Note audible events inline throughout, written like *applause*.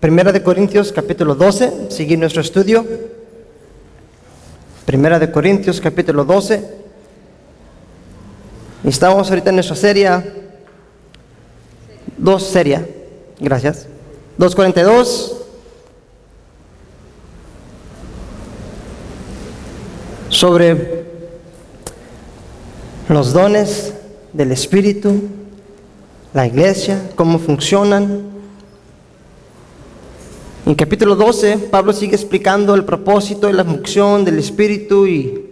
Primera de Corintios capítulo 12, seguir nuestro estudio. Primera de Corintios capítulo 12. Estamos ahorita en nuestra serie, dos serie, gracias. 242. Sobre los dones del Espíritu, la iglesia, cómo funcionan. En capítulo 12, Pablo sigue explicando el propósito y la función del Espíritu y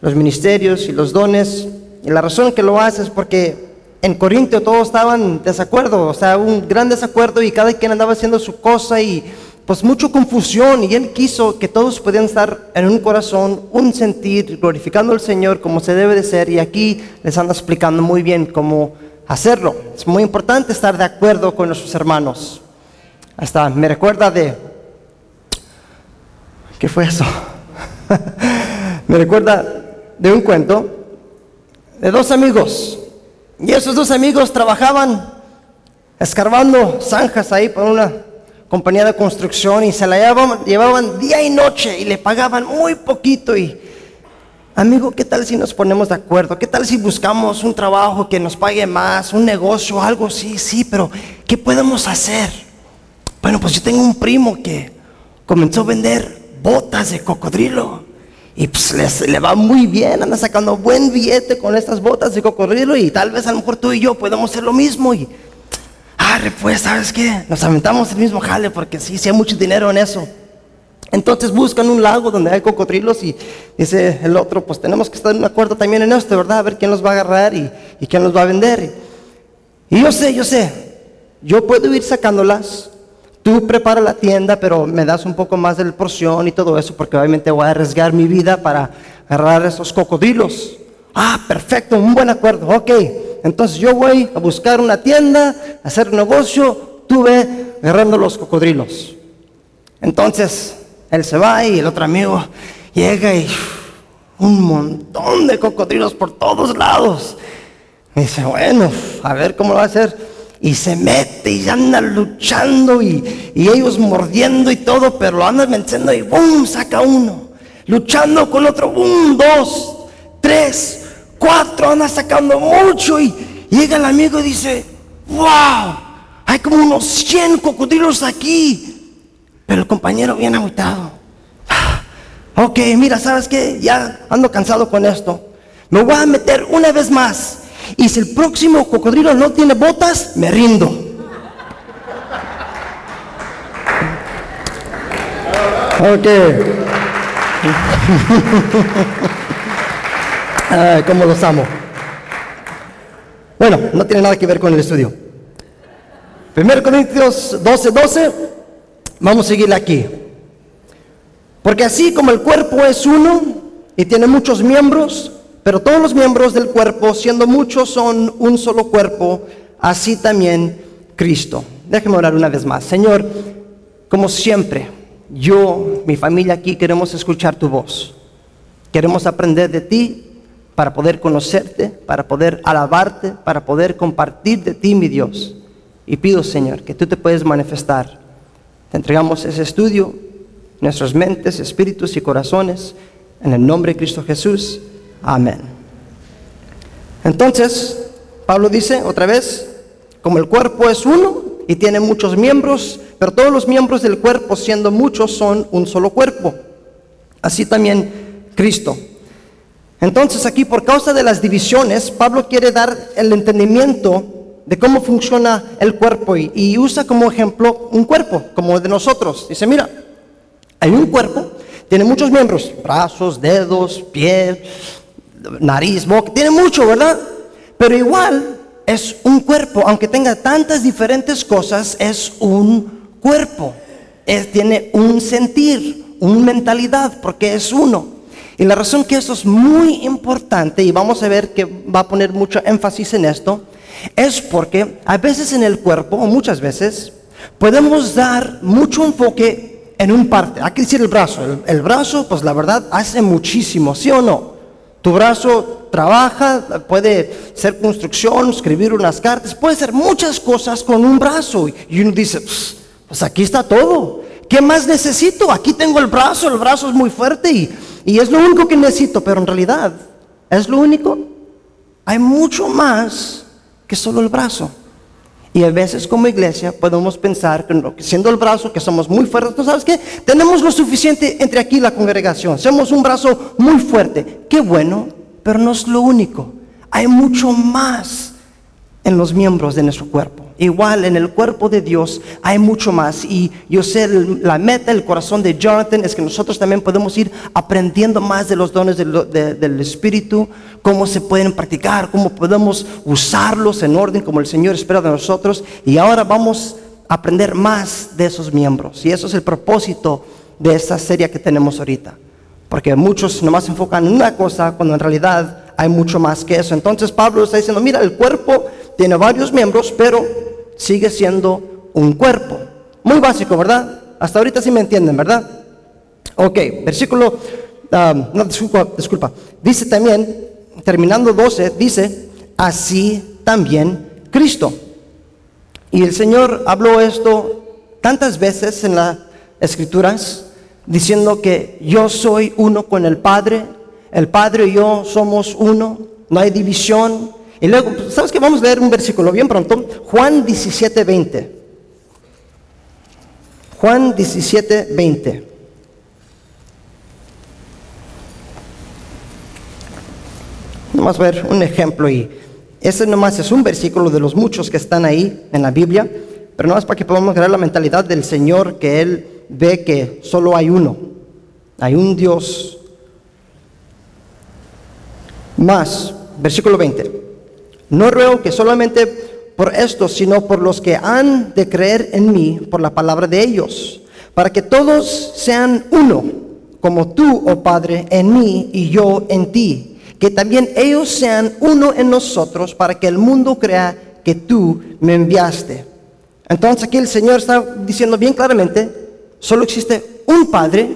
los ministerios y los dones. Y la razón que lo hace es porque en Corintio todos estaban desacuerdo, o sea, un gran desacuerdo y cada quien andaba haciendo su cosa y pues mucha confusión y él quiso que todos pudieran estar en un corazón, un sentir, glorificando al Señor como se debe de ser y aquí les anda explicando muy bien cómo hacerlo. Es muy importante estar de acuerdo con nuestros hermanos. Hasta me recuerda de... ¿Qué fue eso? *laughs* me recuerda de un cuento de dos amigos. Y esos dos amigos trabajaban escarbando zanjas ahí por una compañía de construcción y se la llevaban, llevaban día y noche y le pagaban muy poquito y amigo, ¿qué tal si nos ponemos de acuerdo? ¿Qué tal si buscamos un trabajo que nos pague más, un negocio, algo? Sí, sí, pero ¿qué podemos hacer? Bueno, pues yo tengo un primo que comenzó a vender botas de cocodrilo y pues le va muy bien, anda sacando buen billete con estas botas de cocodrilo y tal vez a lo mejor tú y yo podemos hacer lo mismo y, ah, pues, ¿sabes qué? Nos aventamos el mismo jale porque sí, sí hay mucho dinero en eso. Entonces buscan un lago donde hay cocodrilos y dice el otro, pues tenemos que estar en acuerdo también en esto, ¿verdad? A ver quién los va a agarrar y, y quién los va a vender. Y yo sé, yo sé, yo puedo ir sacándolas, Tú prepara la tienda, pero me das un poco más de porción y todo eso, porque obviamente voy a arriesgar mi vida para agarrar esos cocodrilos. Ah, perfecto, un buen acuerdo. Ok, entonces yo voy a buscar una tienda, hacer negocio, tú ve agarrando los cocodrilos. Entonces él se va y el otro amigo llega y un montón de cocodrilos por todos lados. Dice, bueno, a ver cómo lo va a hacer y se mete y anda luchando y, ellos mordiendo y todo, pero lo andan venciendo y ¡bum! saca uno. Luchando con otro, ¡bum! dos, tres, cuatro, anda sacando mucho y llega el amigo y dice, ¡wow! Hay como unos 100 cocodrilos aquí. Pero el compañero viene agotado. Ah, ok, mira, ¿sabes qué? Ya ando cansado con esto. Me voy a meter una vez más y si el próximo cocodrilo no tiene botas, me rindo. Ok. *laughs* Ay, ¿Cómo los amo? Bueno, no tiene nada que ver con el estudio. 1 Corintios 12, 12. Vamos a seguir aquí. Porque así como el cuerpo es uno y tiene muchos miembros, pero todos los miembros del cuerpo, siendo muchos, son un solo cuerpo, así también Cristo. Déjeme orar una vez más. Señor, como siempre, yo, mi familia aquí, queremos escuchar tu voz. Queremos aprender de ti para poder conocerte, para poder alabarte, para poder compartir de ti, mi Dios. Y pido, Señor, que tú te puedes manifestar. Te entregamos ese estudio, nuestras mentes, espíritus y corazones, en el nombre de Cristo Jesús. Amén. Entonces, Pablo dice otra vez, como el cuerpo es uno y tiene muchos miembros, pero todos los miembros del cuerpo, siendo muchos, son un solo cuerpo. Así también Cristo. Entonces aquí, por causa de las divisiones, Pablo quiere dar el entendimiento de cómo funciona el cuerpo y, usa como ejemplo un cuerpo, como de nosotros. Dice, mira, hay un cuerpo, tiene muchos miembros, brazos, dedos, pies, nariz, boca, tiene mucho, ¿verdad? Pero igual es un cuerpo, aunque tenga tantas diferentes cosas, es un cuerpo. tiene un sentir, una mentalidad, porque es uno. Y la razón que eso es muy importante, y vamos a ver que va a poner mucho énfasis en esto, es porque a veces en el cuerpo, o muchas veces, podemos dar mucho enfoque en un parte. Hay que decir el brazo. el brazo, pues la verdad, hace muchísimo, ¿sí o no? Tu brazo trabaja, puede ser construcción, escribir unas cartas, puede ser muchas cosas con un brazo. Y uno dice, Pues aquí está todo. ¿Qué más necesito? Aquí tengo el brazo, el brazo es muy fuerte y, y es lo único que necesito, pero en realidad, ¿es lo único? Hay mucho más que solo el brazo. Y a veces como iglesia podemos pensar que siendo el brazo, que somos muy fuertes, ¿no sabes qué? Tenemos lo suficiente entre aquí la congregación. Somos un brazo muy fuerte. Qué bueno, pero no es lo único. Hay mucho más en los miembros de nuestro cuerpo. Igual en el cuerpo de Dios hay mucho más. Y yo sé, la meta, el corazón de Jonathan es que nosotros también podemos ir aprendiendo más de los dones del, Espíritu, cómo se pueden practicar, cómo podemos usarlos en orden como el Señor espera de nosotros. Y ahora vamos a aprender más de esos miembros. Y eso es el propósito de esta serie que tenemos ahorita. Porque muchos nomás se enfocan en una cosa cuando en realidad hay mucho más que eso. Entonces Pablo está diciendo, mira, el cuerpo tiene varios miembros, pero sigue siendo un cuerpo. Muy básico, ¿verdad? Hasta ahorita sí me entienden, ¿verdad? Ok, versículo, um, no, disculpa, disculpa, dice también, terminando 12, dice, así también Cristo. Y el Señor habló esto tantas veces en las escrituras, diciendo que yo soy uno con el Padre, el Padre y yo somos uno, no hay división, y luego, ¿sabes qué? Vamos a leer un versículo bien pronto. Juan 17, 20. Juan 17, 20. Vamos a ver un ejemplo y ese nomás es un versículo de los muchos que están ahí en la Biblia, pero no es para que podamos crear la mentalidad del Señor que Él ve que solo hay uno, hay un Dios más. Versículo 20. No ruego que solamente por esto, sino por los que han de creer en mí por la palabra de ellos, para que todos sean uno, como tú, oh Padre, en mí y yo en ti, que también ellos sean uno en nosotros, para que el mundo crea que tú me enviaste. Entonces aquí el Señor está diciendo bien claramente, solo existe un Padre,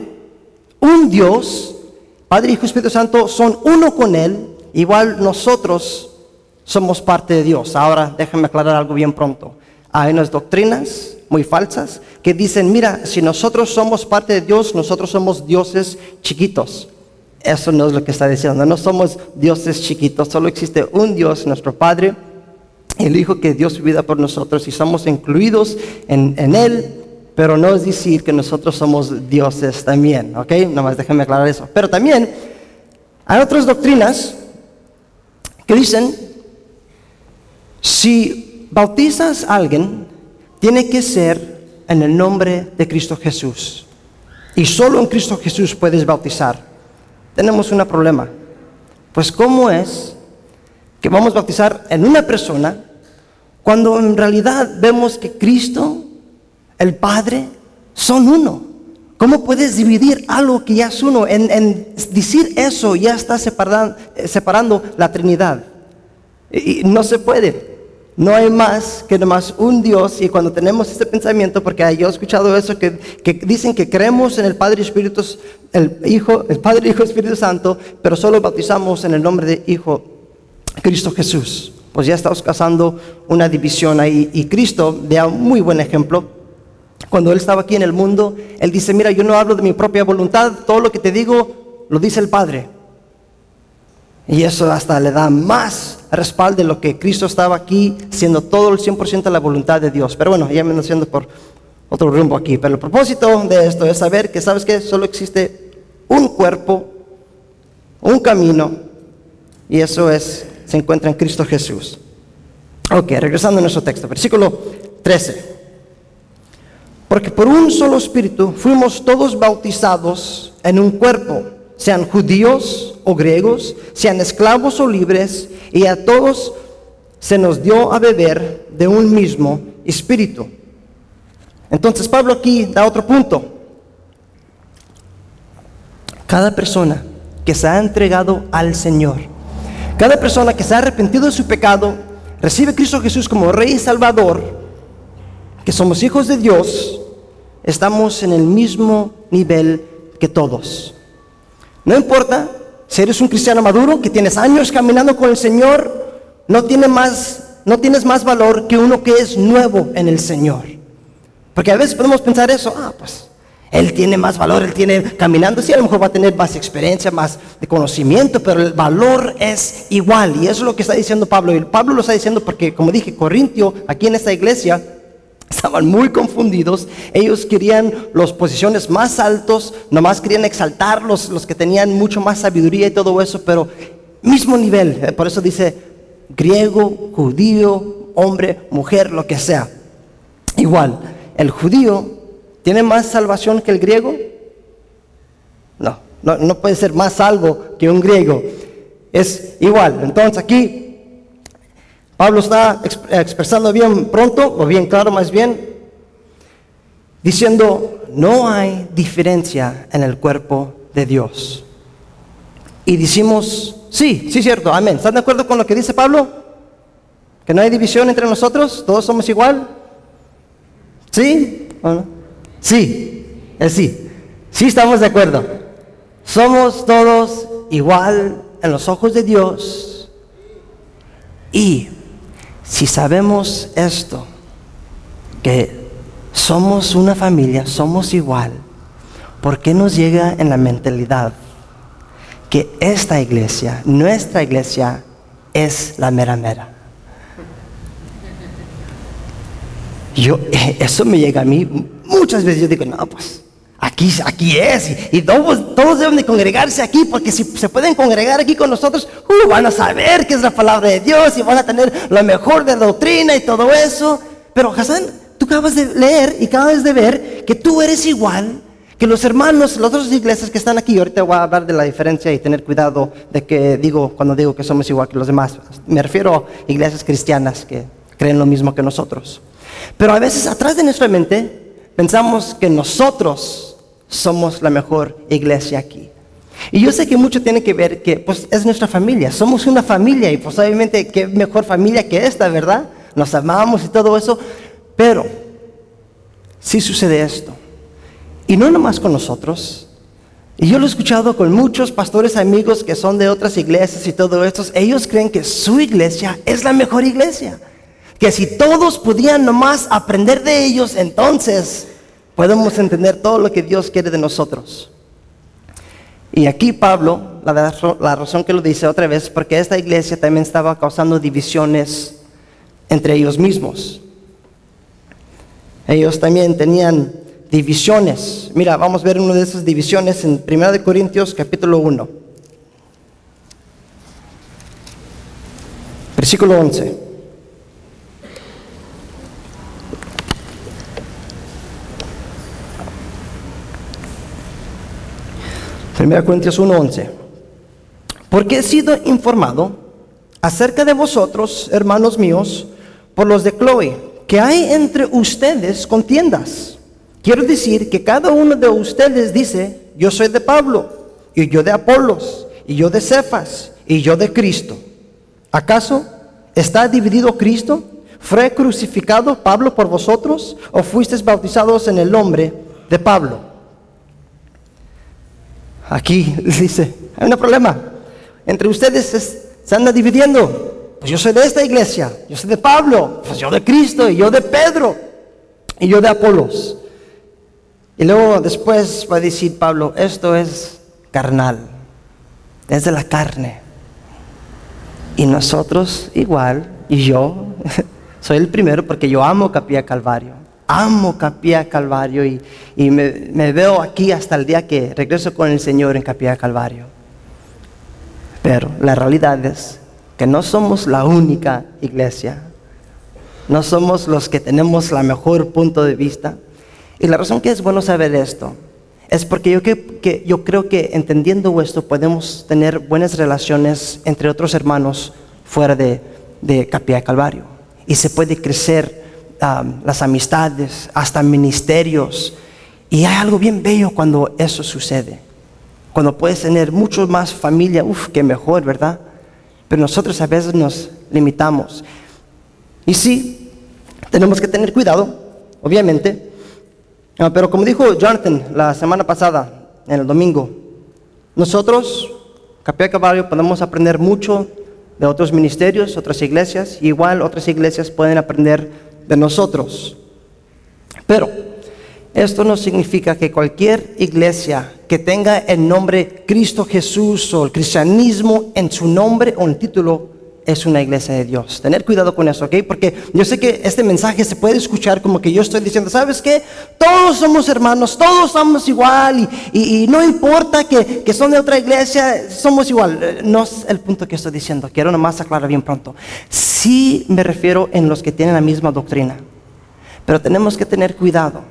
un Dios, Padre, Hijo Espíritu Santo son uno con Él, igual nosotros somos parte de Dios. Ahora déjenme aclarar algo bien pronto. Hay unas doctrinas muy falsas que dicen, mira, si nosotros somos parte de Dios, nosotros somos dioses chiquitos. Eso no es lo que está diciendo, no somos dioses chiquitos, solo existe un Dios, nuestro Padre, el Hijo que dio su por nosotros y somos incluidos en, en Él, pero no es decir que nosotros somos dioses también, ¿ok? Nomás déjenme aclarar eso. Pero también hay otras doctrinas que dicen si bautizas a alguien, tiene que ser en el nombre de Cristo Jesús. Y solo en Cristo Jesús puedes bautizar. Tenemos un problema. Pues ¿cómo es que vamos a bautizar en una persona cuando en realidad vemos que Cristo, el Padre, son uno? ¿Cómo puedes dividir algo que ya es uno? En, decir eso ya está separando, separando la Trinidad. Y no se puede. No hay más que nomás un Dios y cuando tenemos este pensamiento, porque yo he escuchado eso, que, dicen que creemos en el Padre y Espíritu, el Hijo, el Padre, Hijo Espíritu Santo, pero solo bautizamos en el nombre de Hijo Cristo Jesús. Pues ya estamos causando una división ahí. Y Cristo da un muy buen ejemplo. Cuando Él estaba aquí en el mundo, Él dice, mira, yo no hablo de mi propia voluntad, todo lo que te digo lo dice el Padre. Y eso hasta le da más respaldo de lo que Cristo estaba aquí, siendo todo el 100% la voluntad de Dios. Pero bueno, ya me haciendo por otro rumbo aquí. Pero el propósito de esto es saber que, ¿sabes que Solo existe un cuerpo, un camino, y eso es, se encuentra en Cristo Jesús. Ok, regresando a nuestro texto, versículo 13. Porque por un solo espíritu fuimos todos bautizados en un cuerpo sean judíos o griegos, sean esclavos o libres, y a todos se nos dio a beber de un mismo espíritu. Entonces Pablo aquí da otro punto. Cada persona que se ha entregado al Señor, cada persona que se ha arrepentido de su pecado, recibe a Cristo Jesús como Rey y Salvador, que somos hijos de Dios, estamos en el mismo nivel que todos. No importa si eres un cristiano maduro, que tienes años caminando con el Señor, no, tiene más, no tienes más valor que uno que es nuevo en el Señor. Porque a veces podemos pensar eso, ah, pues él tiene más valor, él tiene caminando, sí, a lo mejor va a tener más experiencia, más de conocimiento, pero el valor es igual. Y eso es lo que está diciendo Pablo. Y Pablo lo está diciendo porque, como dije, Corintio, aquí en esta iglesia, estaban muy confundidos. Ellos querían las posiciones más altos, nomás querían exaltar los, los que tenían mucho más sabiduría y todo eso, pero mismo nivel. Eh, por eso dice griego, judío, hombre, mujer, lo que sea. Igual, el judío ¿Tiene más salvación que el griego? No, no, puede ser más salvo que un griego. Es igual. Entonces aquí Pablo está expresando bien pronto, o bien claro más bien, diciendo, no hay diferencia en el cuerpo de Dios. Y decimos, sí, sí, cierto, amén. ¿Están de acuerdo con lo que dice Pablo? ¿Que no hay división entre nosotros? ¿Todos somos igual? ¿Sí? Sí, es sí. Sí estamos de acuerdo. Somos todos igual en los ojos de Dios. Y si sabemos esto, que somos una familia, somos igual, ¿por qué nos llega en la mentalidad que esta iglesia, nuestra iglesia, es la mera mera? Yo, *laughs* eso me llega a mí Muchas veces yo digo, no, pues aquí, aquí es, y, todos, todos, deben de congregarse aquí, porque si se pueden congregar aquí con nosotros, uh, van a saber que es la palabra de Dios y van a tener lo mejor de doctrina y todo eso. Pero Hassan, tú acabas de leer y acabas de ver que tú eres igual que los hermanos, las otras iglesias que están aquí. Ahorita voy a hablar de la diferencia y tener cuidado de que digo cuando digo que somos igual que los demás. Me refiero a iglesias cristianas que creen lo mismo que nosotros. Pero a veces atrás de nuestra mente Pensamos que nosotros somos la mejor iglesia aquí. Y yo sé que mucho tiene que ver que pues, es nuestra familia, somos una familia y pues obviamente qué mejor familia que esta, ¿verdad? Nos amamos y todo eso, pero sí sucede esto. Y no nomás con nosotros. Y yo lo he escuchado con muchos pastores amigos que son de otras iglesias y todo esto. Ellos creen que su iglesia es la mejor iglesia que si todos pudieran nomás aprender de ellos, entonces podemos entender todo lo que Dios quiere de nosotros. Y aquí Pablo, la, la razón que lo dice otra vez, porque esta iglesia también estaba causando divisiones entre ellos mismos. Ellos también tenían divisiones. Mira, vamos a ver una de esas divisiones en 1 Corintios capítulo 1. Versículo 11. 1 Corintios 1:11. Porque he sido informado acerca de vosotros, hermanos míos, por los de Chloe, que hay entre ustedes contiendas. Quiero decir que cada uno de ustedes dice, yo soy de Pablo, y yo de Apolos, y yo de Cefas, y yo de Cristo. ¿Acaso está dividido Cristo? ¿Fue crucificado Pablo por vosotros o fuisteis bautizados en el nombre de Pablo? Aquí *laughs* dice, hay un problema. Entre ustedes se anda dividiendo. Pues yo soy de esta iglesia, yo soy de Pablo, pues yo de Cristo, y yo de Pedro, y yo de Apolos. Y luego después va a decir Pablo, esto es carnal, es de la carne. Y nosotros igual, y yo *laughs* soy el primero porque yo amo Capilla Calvario amo Capilla Calvario y, me, veo aquí hasta el día que regreso con el Señor en Capilla Calvario. Pero la realidad es que no somos la única iglesia, no somos los que tenemos la mejor punto de vista. Y la razón que es bueno saber esto es porque yo, que, yo creo que entendiendo esto podemos tener buenas relaciones entre otros hermanos fuera de, de Capilla Calvario. Y se puede crecer las amistades, hasta ministerios. Y hay algo bien bello cuando eso sucede. Cuando puedes tener mucho más familia, uff, que mejor, ¿verdad? Pero nosotros a veces nos limitamos. Y sí, tenemos que tener cuidado, obviamente. Ah, pero como dijo Jonathan la semana pasada, en el domingo, nosotros, Capilla Caballo, podemos aprender mucho de otros ministerios, otras iglesias, igual otras iglesias pueden aprender de nosotros. Pero esto no significa que cualquier iglesia que tenga el nombre Cristo Jesús o el cristianismo en su nombre o en título es una iglesia de Dios. Tener cuidado con eso, ¿ok? Porque yo sé que este mensaje se puede escuchar como que yo estoy diciendo, ¿sabes qué? Todos somos hermanos, todos somos igual y, no importa que, que, son de otra iglesia, somos igual. Eh, no es el punto que estoy diciendo, quiero nomás aclarar bien pronto. Sí me refiero en los que tienen la misma doctrina, pero tenemos que tener cuidado.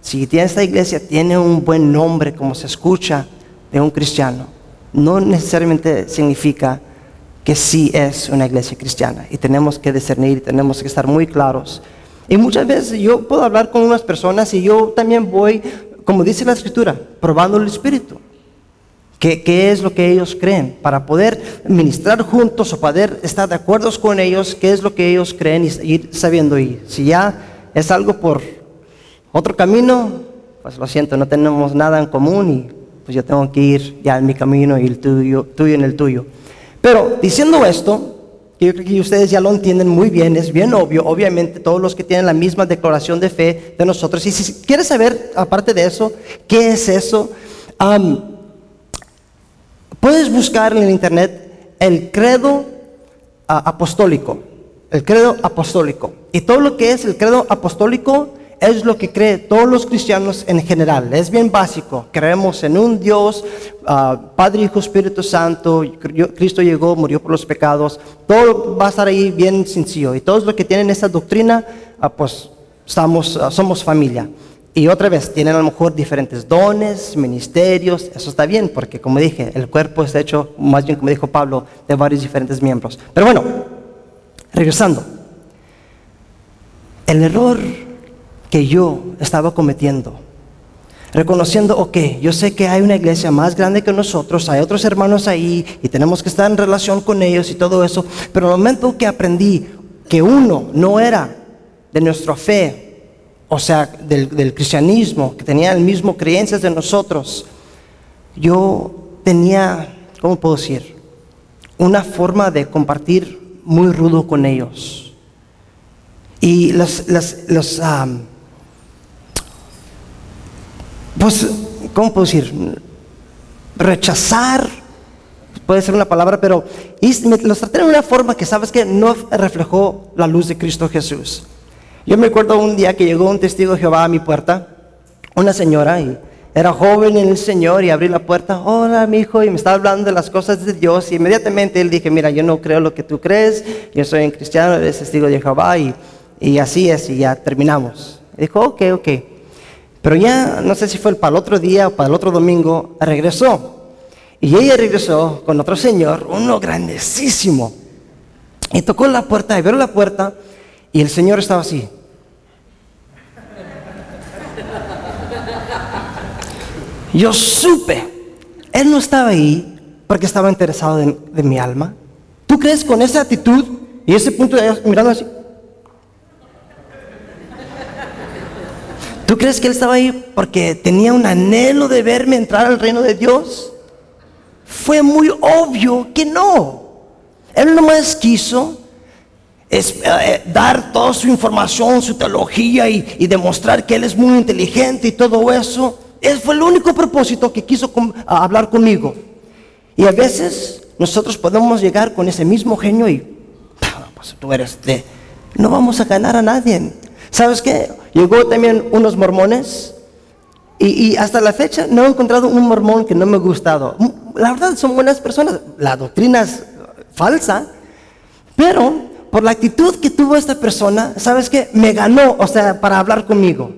Si esta iglesia tiene un buen nombre como se escucha de un cristiano, no necesariamente significa que sí es una iglesia cristiana y tenemos que discernir y tenemos que estar muy claros. Y muchas veces yo puedo hablar con unas personas y yo también voy, como dice la escritura, probando el espíritu. ¿Qué, ¿Qué, es lo que ellos creen? Para poder ministrar juntos o poder estar de acuerdo con ellos, qué es lo que ellos creen y ir sabiendo. Y si ya es algo por otro camino, pues lo siento, no tenemos nada en común y pues yo tengo que ir ya en mi camino y el tuyo, tuyo en el tuyo. Pero diciendo esto, que yo creo que ustedes ya lo entienden muy bien, es bien obvio, obviamente todos los que tienen la misma declaración de fe de nosotros, y si quieres saber, aparte de eso, qué es eso, puedes buscar en el internet el credo ah, apostólico, el credo apostólico, y todo lo que es el credo apostólico es lo que creen todos los cristianos en general. Es bien básico. Creemos en un Dios, ah, Padre, Hijo, Espíritu Santo. Cristo llegó, murió por los pecados. Todo va a estar ahí bien sencillo. Y todos los que tienen esa doctrina, ah, pues estamos, ah, somos familia. Y otra vez, tienen a lo mejor diferentes dones, ministerios. Eso está bien, porque como dije, el cuerpo está hecho, más bien como dijo Pablo, de varios diferentes miembros. Pero bueno, regresando. El error que yo estaba cometiendo. Reconociendo, ok, yo sé que hay una iglesia más grande que nosotros, hay otros hermanos ahí y tenemos que estar en relación con ellos y todo eso, pero el momento que aprendí que uno no era de nuestra fe, o sea, del, del cristianismo, que tenía el mismo creencias de nosotros, yo tenía, ¿cómo puedo decir? Una forma de compartir muy rudo con ellos. Y los, los, los pues, ¿cómo puedo decir? Rechazar, puede ser una palabra, pero los traté de una forma que sabes que no reflejó la luz de Cristo Jesús. Yo me acuerdo un día que llegó un testigo de Jehová a mi puerta, una señora, y era joven en el Señor, y abrí la puerta, hola mi hijo, y me estaba hablando de las cosas de Dios, y inmediatamente él dije, mira, yo no creo lo que tú crees, yo soy un cristiano, eres testigo de Jehová, y, y así es, y ya terminamos. dijo, ok, ok. Pero ya, no sé si fue para el otro día o para el otro domingo, regresó. Y ella regresó con otro señor, uno grandísimo. Y tocó la puerta, y abrió la puerta, y el señor estaba así. Yo supe, él no estaba ahí porque estaba interesado de, mi alma. ¿Tú crees con esa actitud y ese punto de mirando así? ¿Tú crees que él estaba ahí porque tenía un anhelo de verme entrar al reino de Dios? Fue muy obvio que no. Él nomás quiso es, eh, dar toda su información, su teología y, demostrar que él es muy inteligente y todo eso. Ese fue el único propósito que quiso hablar conmigo. Y a veces nosotros podemos llegar con ese mismo genio y, pues tú eres de, no vamos a ganar a nadie. ¿Sabes qué? Llegó también unos mormones y, hasta la fecha no he encontrado un mormón que no me ha gustado. La verdad son buenas personas, la doctrina es falsa, pero por la actitud que tuvo esta persona, ¿sabes qué? Me ganó, o sea, para hablar conmigo.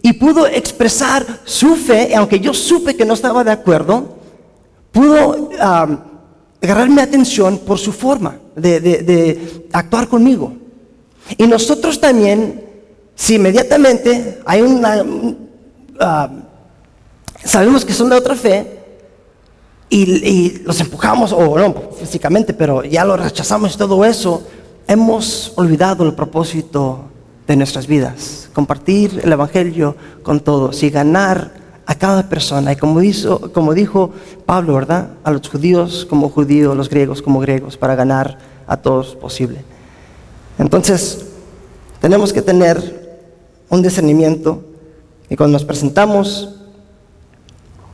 Y pudo expresar su fe, aunque yo supe que no estaba de acuerdo, pudo agarrar mi atención por su forma de, de actuar conmigo. Y nosotros también si inmediatamente hay una... Ah, sabemos que son de otra fe y, los empujamos, o no físicamente, pero ya lo rechazamos y todo eso, hemos olvidado el propósito de nuestras vidas. Compartir el Evangelio con todos y ganar a cada persona. Y como, como dijo Pablo, ¿verdad? A los judíos como judíos, a los griegos como griegos, para ganar a todos posible. Entonces, tenemos que tener un discernimiento y cuando nos presentamos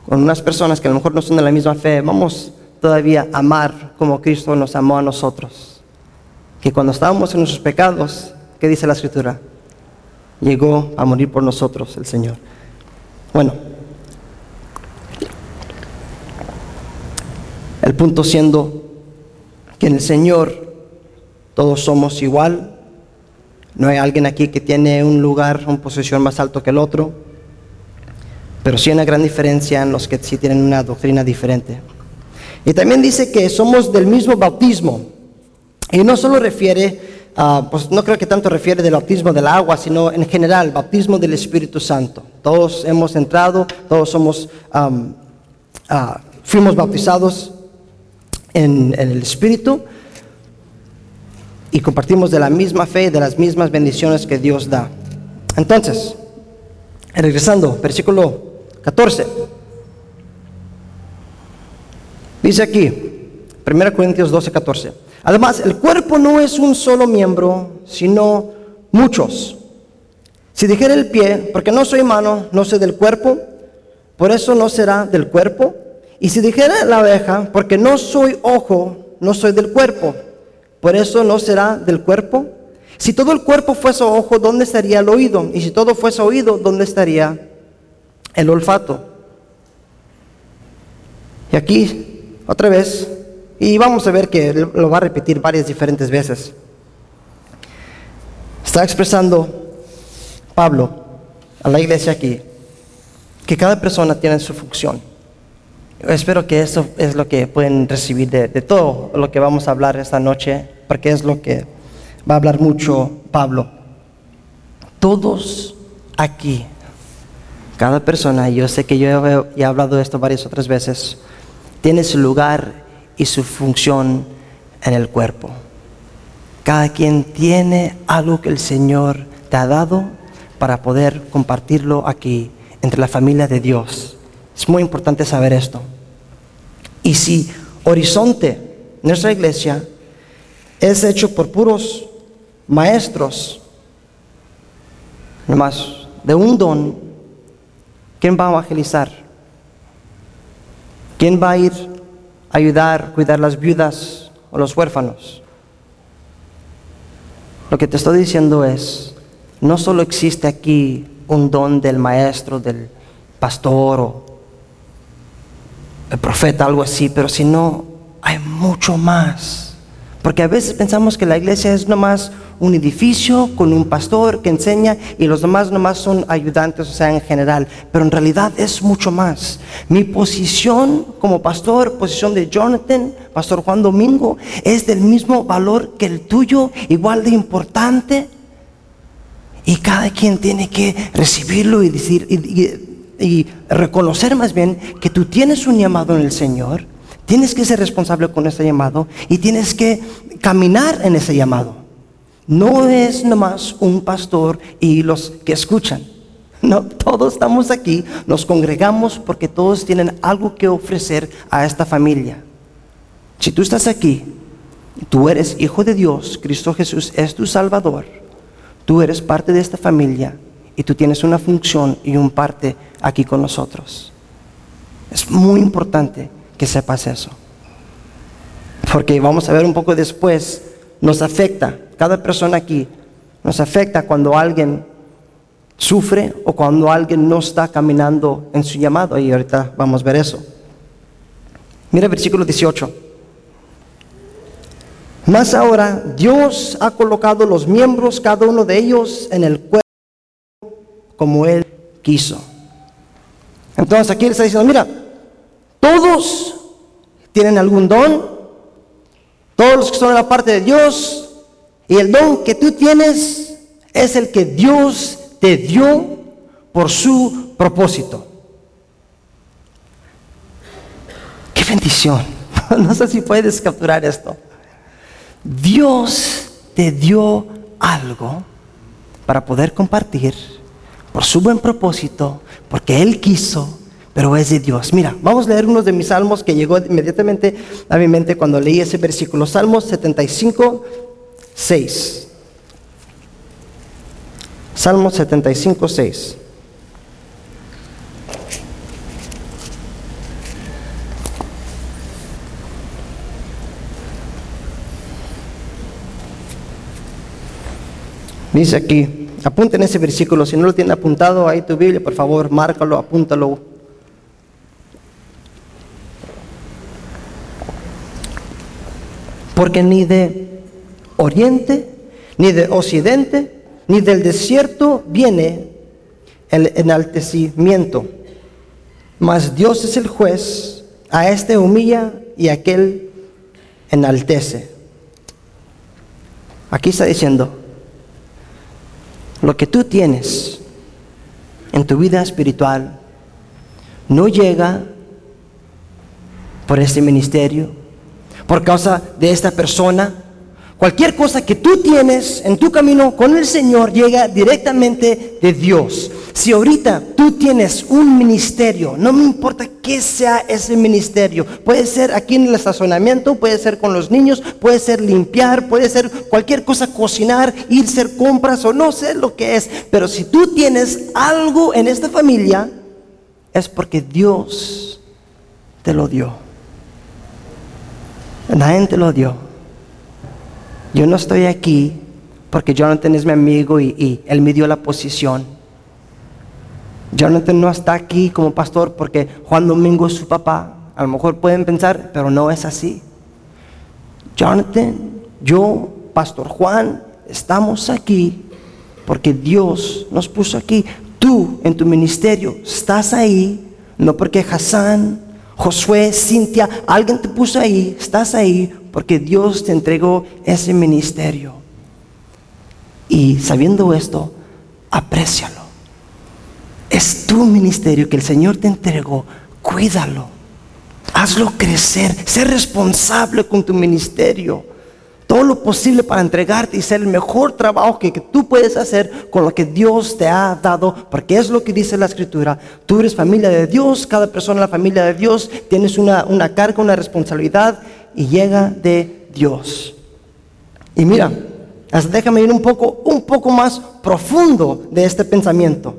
con unas personas que a lo mejor no son de la misma fe, vamos todavía a amar como Cristo nos amó a nosotros. Que cuando estábamos en nuestros pecados, ¿qué dice la Escritura? Llegó a morir por nosotros el Señor. Bueno, el punto siendo que en el Señor todos somos igual, no hay alguien aquí que tiene un lugar, una posición más alto que el otro, pero sí hay una gran diferencia en los que sí tienen una doctrina diferente. Y también dice que somos del mismo bautismo. Y no solo refiere, pues no creo que tanto refiere del bautismo del agua, sino en general, bautismo del Espíritu Santo. Todos hemos entrado, todos somos, ah, fuimos bautizados en el Espíritu y compartimos de la misma fe y de las mismas bendiciones que Dios da. Entonces, regresando, versículo 14. Dice aquí, 1 Corintios 12, 14. Además, el cuerpo no es un solo miembro, sino muchos. Si dijera el pie, porque no soy mano, no soy del cuerpo, por eso no será del cuerpo. Y si dijera la abeja, porque no soy ojo, no soy del cuerpo, por eso no será del cuerpo. Si todo el cuerpo fuese ojo, ¿dónde estaría el oído? Y si todo fuese oído, ¿dónde estaría el olfato? Y aquí, otra vez, y vamos a ver que lo va a repetir varias diferentes veces. Está expresando Pablo a la iglesia aquí que cada persona tiene su función. Espero que eso es lo que pueden recibir de, todo lo que vamos a hablar esta noche porque es lo que va a hablar mucho Pablo. Todos aquí, cada persona, yo sé que yo he, he hablado de esto varias otras veces, tiene su lugar y su función en el cuerpo. Cada quien tiene algo que el Señor te ha dado para poder compartirlo aquí entre la familia de Dios. Es muy importante saber esto. Y si Horizonte, nuestra iglesia, es hecho por puros maestros, nomás de un don, ¿quién va a evangelizar? ¿Quién va a ir a ayudar, cuidar las viudas o los huérfanos? Lo que te estoy diciendo es, no solo existe aquí un don del maestro, del pastor o el profeta, algo así, pero si no, hay mucho más. Porque a veces pensamos que la iglesia es nomás un edificio con un pastor que enseña y los demás nomás son ayudantes, o sea, en general. Pero en realidad es mucho más. Mi posición como pastor, posición de Jonathan, pastor Juan Domingo, es del mismo valor que el tuyo, igual de importante. Y cada quien tiene que recibirlo y decir y, reconocer más bien que tú tienes un llamado en el Señor Tienes que ser responsable con ese llamado y tienes que caminar en ese llamado. No es nomás un pastor y los que escuchan. No, todos estamos aquí, nos congregamos porque todos tienen algo que ofrecer a esta familia. Si tú estás aquí, tú eres hijo de Dios, Cristo Jesús es tu Salvador, tú eres parte de esta familia y tú tienes una función y un parte aquí con nosotros. Es muy importante que sepas eso. Porque vamos a ver un poco después, nos afecta, cada persona aquí, nos afecta cuando alguien sufre o cuando alguien no está caminando en su llamado. Y ahorita vamos a ver eso. Mira el versículo 18. Más ahora, Dios ha colocado los miembros, cada uno de ellos, en el cuerpo como Él quiso. Entonces aquí le está diciendo, mira, todos tienen algún don, todos los que son en la parte de Dios, y el don que tú tienes es el que Dios te dio por su propósito. Qué bendición. *laughs* No sé si puedes capturar esto. Dios te dio algo para poder compartir por su buen propósito, porque Él quiso pero es de Dios. Mira, vamos a leer uno de mis salmos que llegó inmediatamente a mi mente cuando leí ese versículo. Salmos 75, 6. Salmo 75, 6. Dice aquí, apunten ese versículo, si no lo tienen apuntado ahí tu Biblia, por favor, márcalo, apúntalo. Porque ni de oriente, ni de occidente, ni del desierto viene el enaltecimiento. Mas Dios es el juez, a este humilla y a aquel enaltece. Aquí está diciendo, lo que tú tienes en tu vida espiritual no llega por este ministerio, por causa de esta persona. Cualquier cosa que tú tienes en tu camino con el Señor llega directamente de Dios. Si ahorita tú tienes un ministerio, no me importa qué sea ese ministerio, puede ser aquí en el estacionamiento, puede ser con los niños, puede ser limpiar, puede ser cualquier cosa, cocinar, ir a hacer compras o no sé lo que es, pero si tú tienes algo en esta familia, es porque Dios te lo dio. Nadie te lo dio. Yo no estoy aquí porque Jonathan es mi amigo y, él me dio la posición. Jonathan no está aquí como pastor porque Juan Domingo es su papá. A lo mejor pueden pensar, pero no es así. Jonathan, yo, Pastor Juan, estamos aquí porque Dios nos puso aquí. Tú en tu ministerio estás ahí, no porque Hassan, Josué, Cintia, alguien te puso ahí, estás ahí porque Dios te entregó ese ministerio. Y sabiendo esto, aprécialo. Es tu ministerio que el Señor te entregó. Cuídalo. Hazlo crecer. Sé responsable con tu ministerio. Todo lo posible para entregarte y ser el mejor trabajo que, tú puedes hacer con lo que Dios te ha dado. Porque es lo que dice la Escritura. Tú eres familia de Dios. Cada persona en la familia de Dios. Tienes una, una carga, una responsabilidad y llega de Dios. Y mira, déjame ir un poco, un poco más profundo de este pensamiento.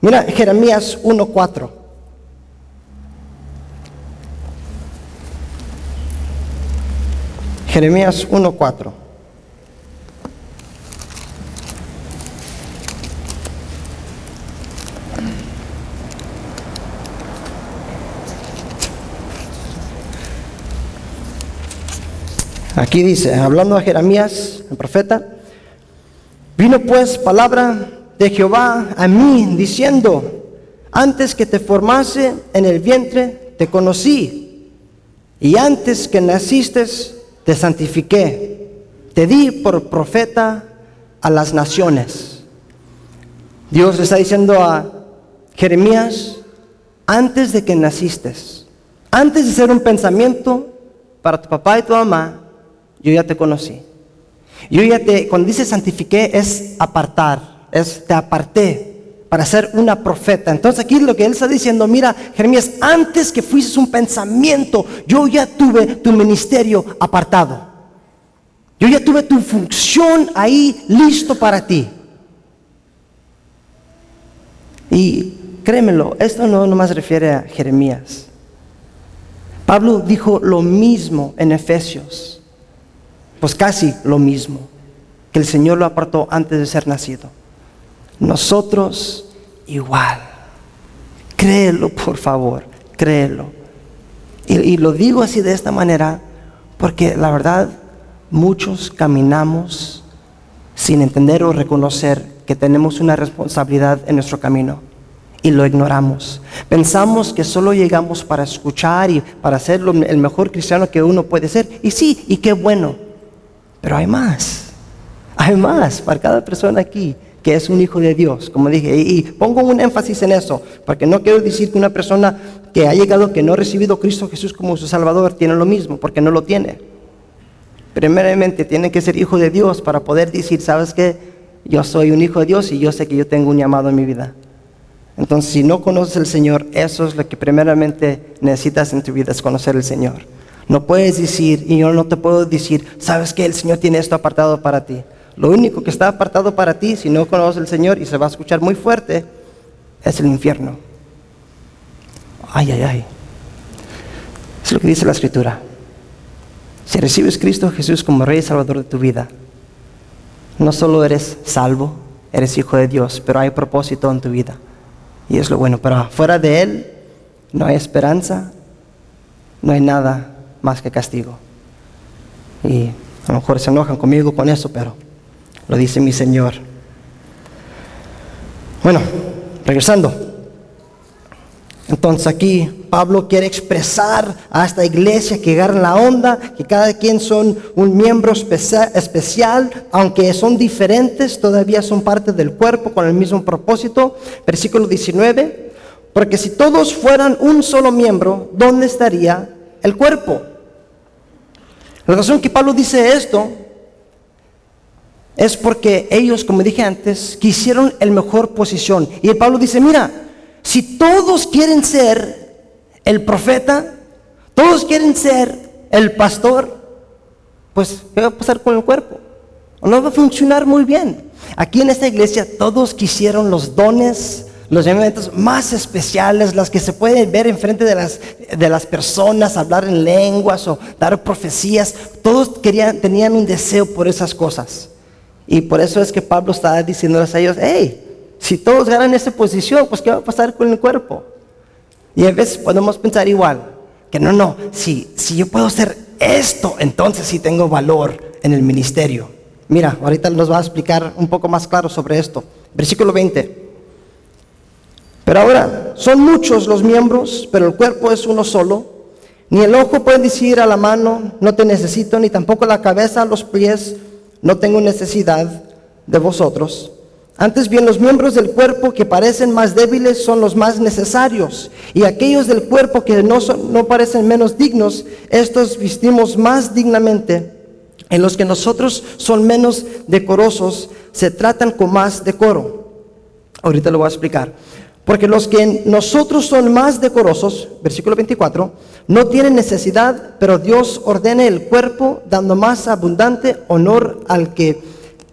Mira Jeremías 1.4. Jeremías 1.4. Aquí dice, hablando a Jeremías, el profeta, vino pues palabra de Jehová a mí, diciendo, antes que te formase en el vientre, te conocí, y antes que naciste, te santifiqué, te di por profeta a las naciones. Dios está diciendo a Jeremías, antes de que naciste, antes de ser un pensamiento para tu papá y tu mamá, yo ya te conocí. Yo ya te, cuando dice santifiqué, es apartar es te aparté para ser una profeta. Entonces aquí lo que él está diciendo, mira, Jeremías, antes que fuiste un pensamiento, yo ya tuve tu ministerio apartado. Yo ya tuve tu función ahí listo para ti. Y créemelo, esto no nomás refiere a Jeremías. Pablo dijo lo mismo en Efesios, pues casi lo mismo, que el Señor lo apartó antes de ser nacido. Nosotros igual. Créelo, por favor, créelo. Y, lo digo así de esta manera porque la verdad muchos caminamos sin entender o reconocer que tenemos una responsabilidad en nuestro camino y lo ignoramos. Pensamos que solo llegamos para escuchar y para ser el mejor cristiano que uno puede ser. Y sí, y qué bueno. Pero hay más. Hay más para cada persona aquí que es un hijo de Dios, como dije, y, pongo un énfasis en eso, porque no quiero decir que una persona que ha llegado, que no ha recibido a Cristo Jesús como su Salvador, tiene lo mismo, porque no lo tiene. Primeramente tiene que ser hijo de Dios para poder decir, ¿sabes qué? Yo soy un hijo de Dios y yo sé que yo tengo un llamado en mi vida. Entonces, si no conoces al Señor, eso es lo que primeramente necesitas en tu vida, es conocer al Señor. No puedes decir, y yo no te puedo decir, ¿sabes qué? El Señor tiene esto apartado para ti. Lo único que está apartado para ti, si no conoces al Señor y se va a escuchar muy fuerte, es el infierno. Ay, ay, ay. Es lo que dice la Escritura. Si recibes Cristo Jesús como Rey y Salvador de tu vida, no solo eres salvo, eres hijo de Dios, pero hay propósito en tu vida. Y es lo bueno. Pero fuera de Él no hay esperanza, no hay nada más que castigo. Y a lo mejor se enojan conmigo con eso, pero lo dice mi Señor. Bueno, regresando. Entonces aquí Pablo quiere expresar a esta iglesia que agarren la onda, que cada quien son un miembro especial, aunque son diferentes, todavía son parte del cuerpo con el mismo propósito. Versículo 19, porque si todos fueran un solo miembro, ¿dónde estaría el cuerpo? La razón que Pablo dice esto es porque ellos, como dije antes, quisieron el mejor posición. Y Pablo dice, mira, si todos quieren ser el profeta, todos quieren ser el pastor, pues ¿qué va a pasar con el cuerpo? No va a funcionar muy bien. Aquí en esta iglesia todos quisieron los dones, los llamamientos más especiales, las que se pueden ver enfrente de las, de las personas, hablar en lenguas o dar profecías. Todos querían, tenían un deseo por esas cosas. Y por eso es que Pablo estaba diciéndoles a ellos, hey, si todos ganan esa posición, pues ¿qué va a pasar con el cuerpo? Y a veces podemos pensar igual, que no, no, si, si yo puedo hacer esto, entonces sí tengo valor en el ministerio. Mira, ahorita nos va a explicar un poco más claro sobre esto. Versículo 20. Pero ahora, son muchos los miembros, pero el cuerpo es uno solo. Ni el ojo puede decir a la mano, no te necesito, ni tampoco la cabeza los pies, no tengo necesidad de vosotros. Antes bien, los miembros del cuerpo que parecen más débiles son los más necesarios, y aquellos del cuerpo que no, no parecen menos dignos, estos vestimos más dignamente. En los que nosotros son menos decorosos, se tratan con más decoro. Ahorita lo voy a explicar. Porque los que nosotros son más decorosos, versículo 24, no tienen necesidad, pero Dios ordena el cuerpo dando más abundante honor al que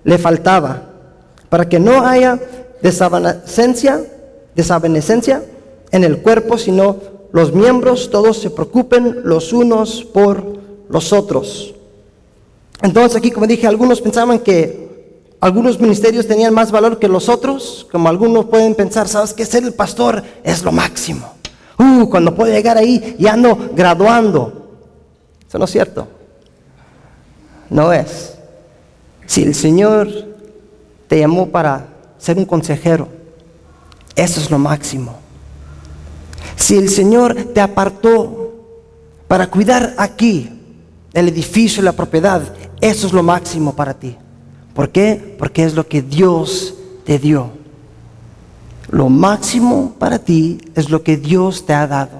le faltaba para que no haya desavanecencia, desavanecencia en el cuerpo, sino los miembros todos se preocupen los unos por los otros. Entonces aquí, como dije, algunos pensaban que algunos ministerios tenían más valor que los otros, como algunos pueden pensar, ¿sabes qué? Ser el pastor es lo máximo. Uh, cuando puedo llegar ahí y ando graduando. Eso no es cierto. No es. Si el Señor te llamó para ser un consejero. Eso es lo máximo. Si el Señor te apartó para cuidar aquí el edificio y la propiedad, eso es lo máximo para ti. ¿Por qué? Porque es lo que Dios te dio. Lo máximo para ti es lo que Dios te ha dado.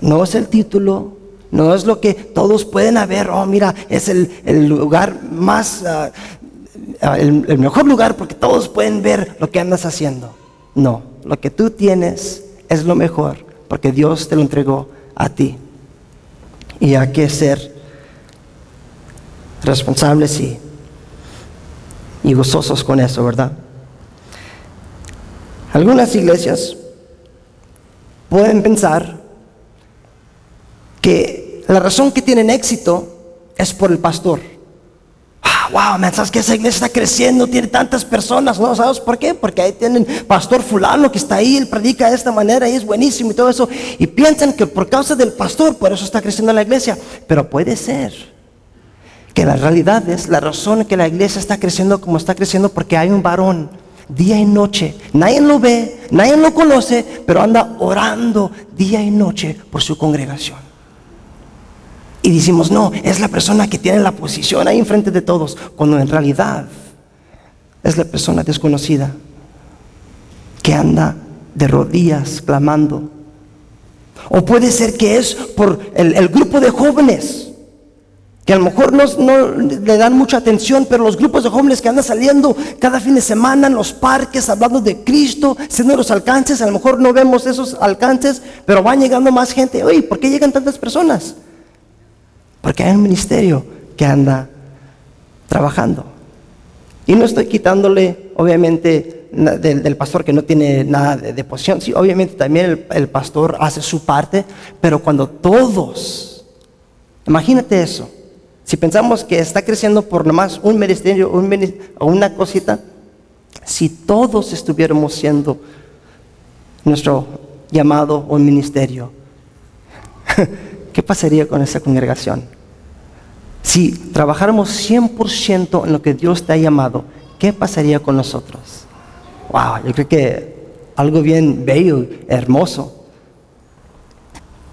No es el título, no es lo que todos pueden haber, oh mira, es el, lugar más ah, el, mejor lugar porque todos pueden ver lo que andas haciendo. No, lo que tú tienes es lo mejor porque Dios te lo entregó a ti. Y hay que ser responsables y, y gozosos con eso, ¿verdad? Algunas iglesias pueden pensar que la razón que tienen éxito es por el pastor wow, man, ¿sabes que esa iglesia está creciendo? Tiene tantas personas, ¿no? ¿Sabes por qué? Porque ahí tienen pastor fulano que está ahí, él predica de esta manera y es buenísimo y todo eso. Y piensan que por causa del pastor, por eso está creciendo la iglesia. Pero puede ser que la realidad es la razón que la iglesia está creciendo como está creciendo porque hay un varón día y noche. Nadie lo ve, nadie lo conoce, pero anda orando día y noche por su congregación. Y decimos, no, es la persona que tiene la posición ahí enfrente de todos, cuando en realidad es la persona desconocida que anda de rodillas clamando. O puede ser que es por el, grupo de jóvenes, que a lo mejor no, le dan mucha atención, pero los grupos de jóvenes que andan saliendo cada fin de semana en los parques hablando de Cristo, siendo los alcances, a lo mejor no vemos esos alcances, pero van llegando más gente. Oye, ¿por qué llegan tantas personas? Porque hay un ministerio que anda trabajando. Y no estoy quitándole, obviamente, del, pastor que no tiene nada de, posición. Sí, obviamente también el, pastor hace su parte, pero cuando todos, imagínate eso, si pensamos que está creciendo por nomás un ministerio un o una cosita, si todos estuviéramos siendo nuestro llamado o ministerio, *laughs* ¿qué pasaría con esa congregación? Si trabajáramos 100% en lo que Dios te ha llamado, ¿qué pasaría con nosotros? Wow, yo creo que algo bien bello, hermoso.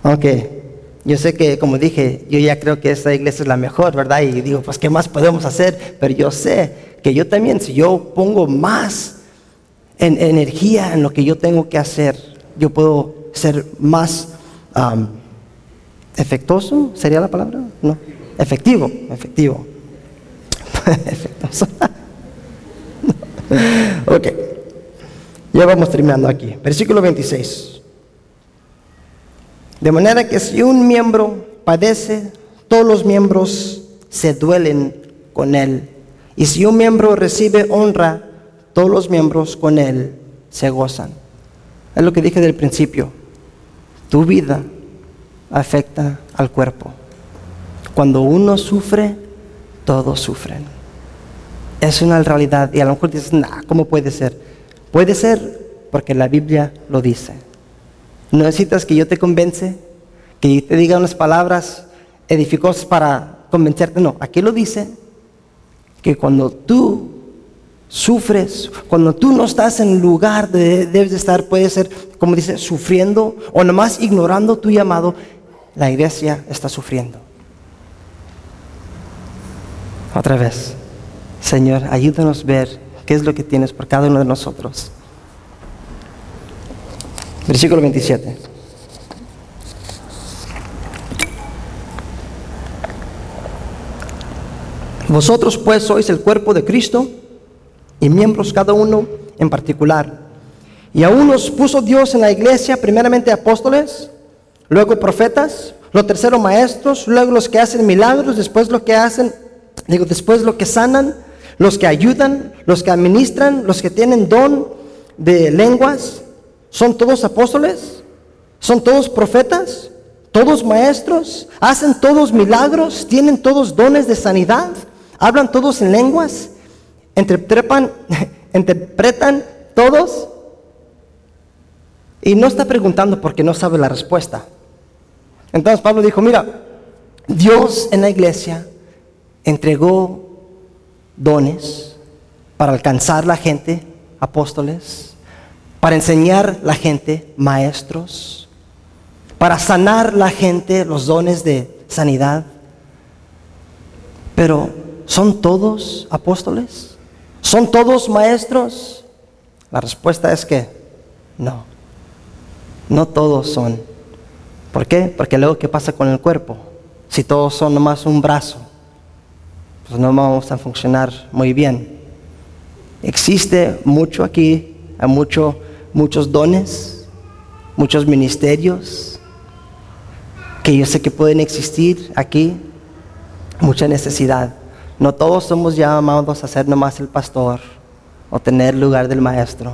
Aunque yo sé que, como dije, yo ya creo que esta iglesia es la mejor, ¿verdad? Y digo, pues, ¿qué más podemos hacer? Pero yo sé que yo también, si yo pongo más en, energía en lo que yo tengo que hacer, yo puedo ser más efectuoso, ¿sería la palabra? No, efectivo, efectivo. *laughs* efectuoso. *laughs* ok, ya vamos terminando aquí. Versículo 26. De manera que si un miembro padece, todos los miembros se duelen con él. Y si un miembro recibe honra, todos los miembros con él se gozan. Es lo que dije del principio. Tu vida afecta al cuerpo. Cuando uno sufre, todos sufren. Es una realidad y a lo mejor dices, nah, ¿cómo puede ser? Puede ser porque la Biblia lo dice. No necesitas que yo te convence, que te diga unas palabras edificosas para convencerte. No, aquí lo dice que cuando tú sufres, cuando tú no estás en el lugar de debes de estar, puede ser, como dice, sufriendo o nomás ignorando tu llamado, la iglesia está sufriendo. Otra vez, Señor, ayúdanos a ver qué es lo que tienes por cada uno de nosotros. Versículo 27. Vosotros pues sois el cuerpo de Cristo y miembros cada uno en particular. Y a unos puso Dios en la iglesia, primeramente apóstoles, luego profetas, lo tercero maestros, luego los que hacen milagros, después lo que hacen, digo, después lo que sanan, los que ayudan, los que administran, los que tienen don de lenguas, ¿Son todos apóstoles? ¿Son todos profetas? ¿Todos maestros? ¿Hacen todos milagros? ¿Tienen todos dones de sanidad? ¿Hablan todos en lenguas? ¿Interpretan, *laughs* interpretan todos? Y no está preguntando porque no sabe la respuesta. Entonces Pablo dijo, mira, Dios en la iglesia entregó dones para alcanzar la gente, apóstoles, para enseñar la gente, maestros, para sanar la gente, los dones de sanidad. Pero, ¿son todos apóstoles? ¿Son todos maestros? La respuesta es que no. No todos son. ¿Por qué? Porque luego, ¿qué pasa con el cuerpo? Si todos son nomás un brazo, pues no vamos a funcionar muy bien. Existe mucho aquí, hay mucho muchos dones, muchos ministerios que yo sé que pueden existir aquí, mucha necesidad. No todos somos llamados a ser nomás el pastor o tener lugar del maestro.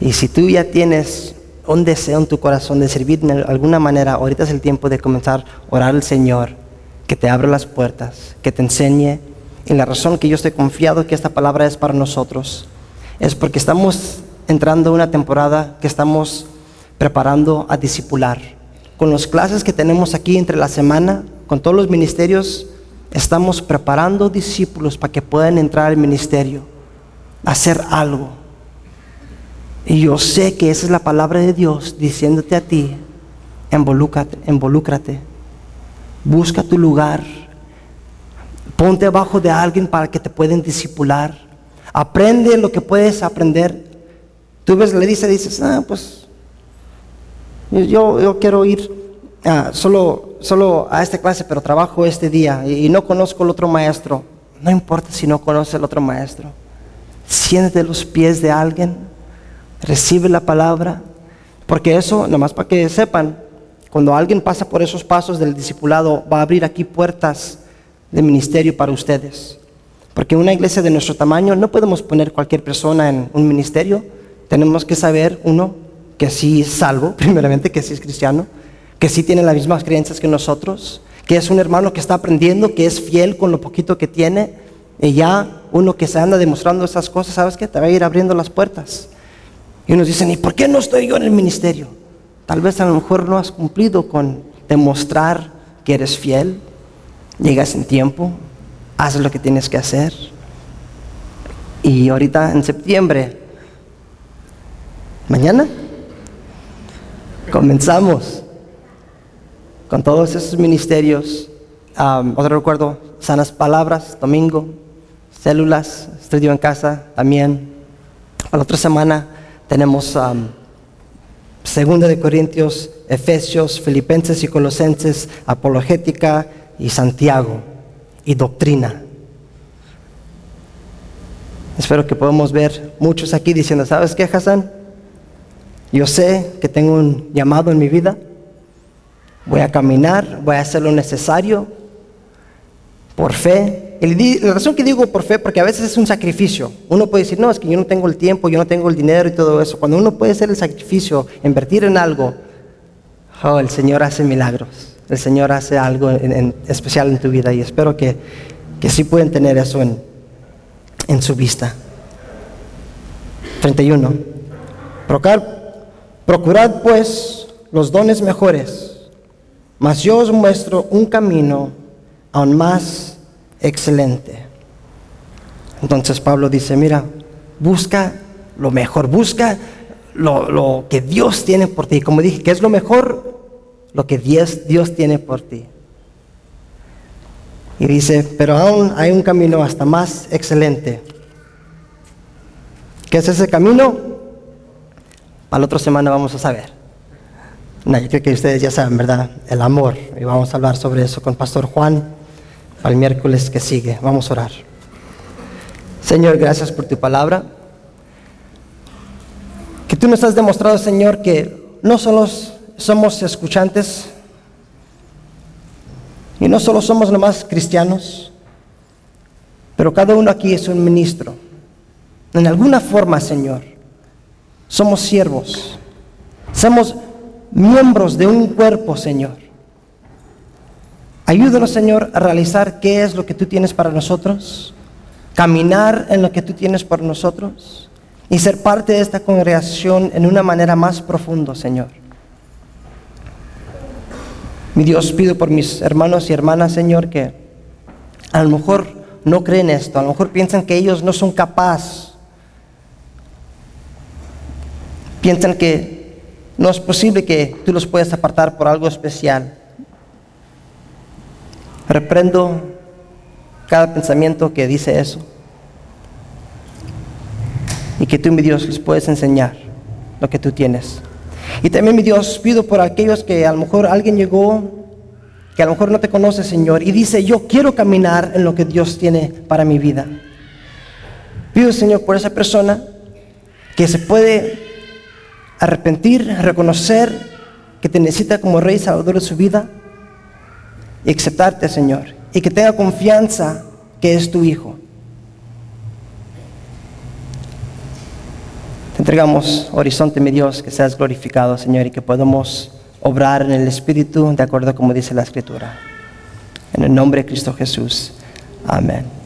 Y si tú ya tienes un deseo en tu corazón de servir de alguna manera, ahorita es el tiempo de comenzar a orar al Señor, que te abra las puertas, que te enseñe. Y la razón que yo estoy confiado que esta palabra es para nosotros es porque estamos entrando una temporada que estamos preparando a discipular. Con las clases que tenemos aquí entre la semana, con todos los ministerios, estamos preparando discípulos para que puedan entrar al ministerio, hacer algo. Y yo sé que esa es la palabra de Dios diciéndote a ti, involúcrate, busca tu lugar, ponte abajo de alguien para que te puedan discipular, aprende lo que puedes aprender Tú ves, le dice, dices, ah, pues yo, yo quiero ir solo, solo a esta clase, pero trabajo este día y, no conozco el otro maestro. No importa si no conoces el otro maestro. Siéntate los pies de alguien, recibe la palabra, porque eso, nomás para que sepan, cuando alguien pasa por esos pasos del discipulado, va a abrir aquí puertas de ministerio para ustedes. Porque una iglesia de nuestro tamaño no podemos poner cualquier persona en un ministerio. Tenemos que saber, uno, que sí es salvo, *laughs* primeramente, que sí es cristiano, que sí tiene las mismas creencias que nosotros, que es un hermano que está aprendiendo, que es fiel con lo poquito que tiene. Y ya uno que se anda demostrando esas cosas, ¿sabes qué? Te va a ir abriendo las puertas. Y unos dicen, ¿y por qué no estoy yo en el ministerio? Tal vez a lo mejor no has cumplido con demostrar que eres fiel. Llegas en tiempo, haces lo que tienes que hacer. Y ahorita en septiembre, mañana, comenzamos con todos esos ministerios. otro recuerdo, sanas palabras, domingo, células, estudio en casa también. la otra semana tenemos Segunda de Corintios, Efesios, Filipenses y Colosenses, Apologética y Santiago y doctrina. Espero que podamos ver muchos aquí diciendo, ¿sabes qué, Hassan? Yo sé que tengo un llamado en mi vida, voy a caminar, voy a hacer lo necesario por fe, la razón que digo por fe, porque a veces es un sacrificio. Uno puede decir, no, es que yo no tengo el tiempo, yo no tengo el dinero y todo eso. Cuando uno puede hacer el sacrificio, invertir en algo, oh, el Señor hace milagros. El Señor hace algo especial en tu vida y espero que, que sí pueden tener eso en, en su vista. 31. Procurar, procurad pues los dones mejores, mas yo os muestro un camino aún más excelente. Entonces Pablo dice, mira, busca lo mejor, busca lo, que Dios tiene por ti. Como dije, ¿qué es lo mejor? Lo que Dios, Dios tiene por ti. Y dice, pero aún hay un camino hasta más excelente. ¿Qué es ese camino? Para la otra semana vamos a saber. No, yo creo que ustedes ya saben, ¿verdad? El amor. Y vamos a hablar sobre eso con Pastor Juan al miércoles que sigue. Vamos a orar. Señor, gracias por tu palabra. Que tú nos has demostrado, Señor, que no solo somos escuchantes y no solo somos nomás cristianos, pero cada uno aquí es un ministro. En alguna forma, Señor, somos siervos. Somos miembros de un cuerpo, Señor. Ayúdanos, Señor, a realizar qué es lo que tú tienes para nosotros, caminar en lo que tú tienes para nosotros y ser parte de esta congregación en una manera más profunda, Señor. Mi Dios, pido por mis hermanos y hermanas, Señor, que a lo mejor no creen esto, a lo mejor piensan que ellos no son capaces, piensan que no es posible que tú los puedas apartar por algo especial. Reprendo cada pensamiento que dice eso. Y que tú, mi Dios, les puedes enseñar lo que tú tienes. Y también, mi Dios, pido por aquellos que a lo mejor alguien llegó, que a lo mejor no te conoce, Señor, y dice, yo quiero caminar en lo que Dios tiene para mi vida. Pido, Señor, por esa persona que se puede arrepentir, reconocer que te necesita como Rey Salvador de su vida y aceptarte, Señor, y que tenga confianza que es tu Hijo. Te entregamos, horizonte, mi Dios, que seas glorificado, Señor, y que podamos obrar en el Espíritu de acuerdo como dice la Escritura. En el nombre de Cristo Jesús. Amén.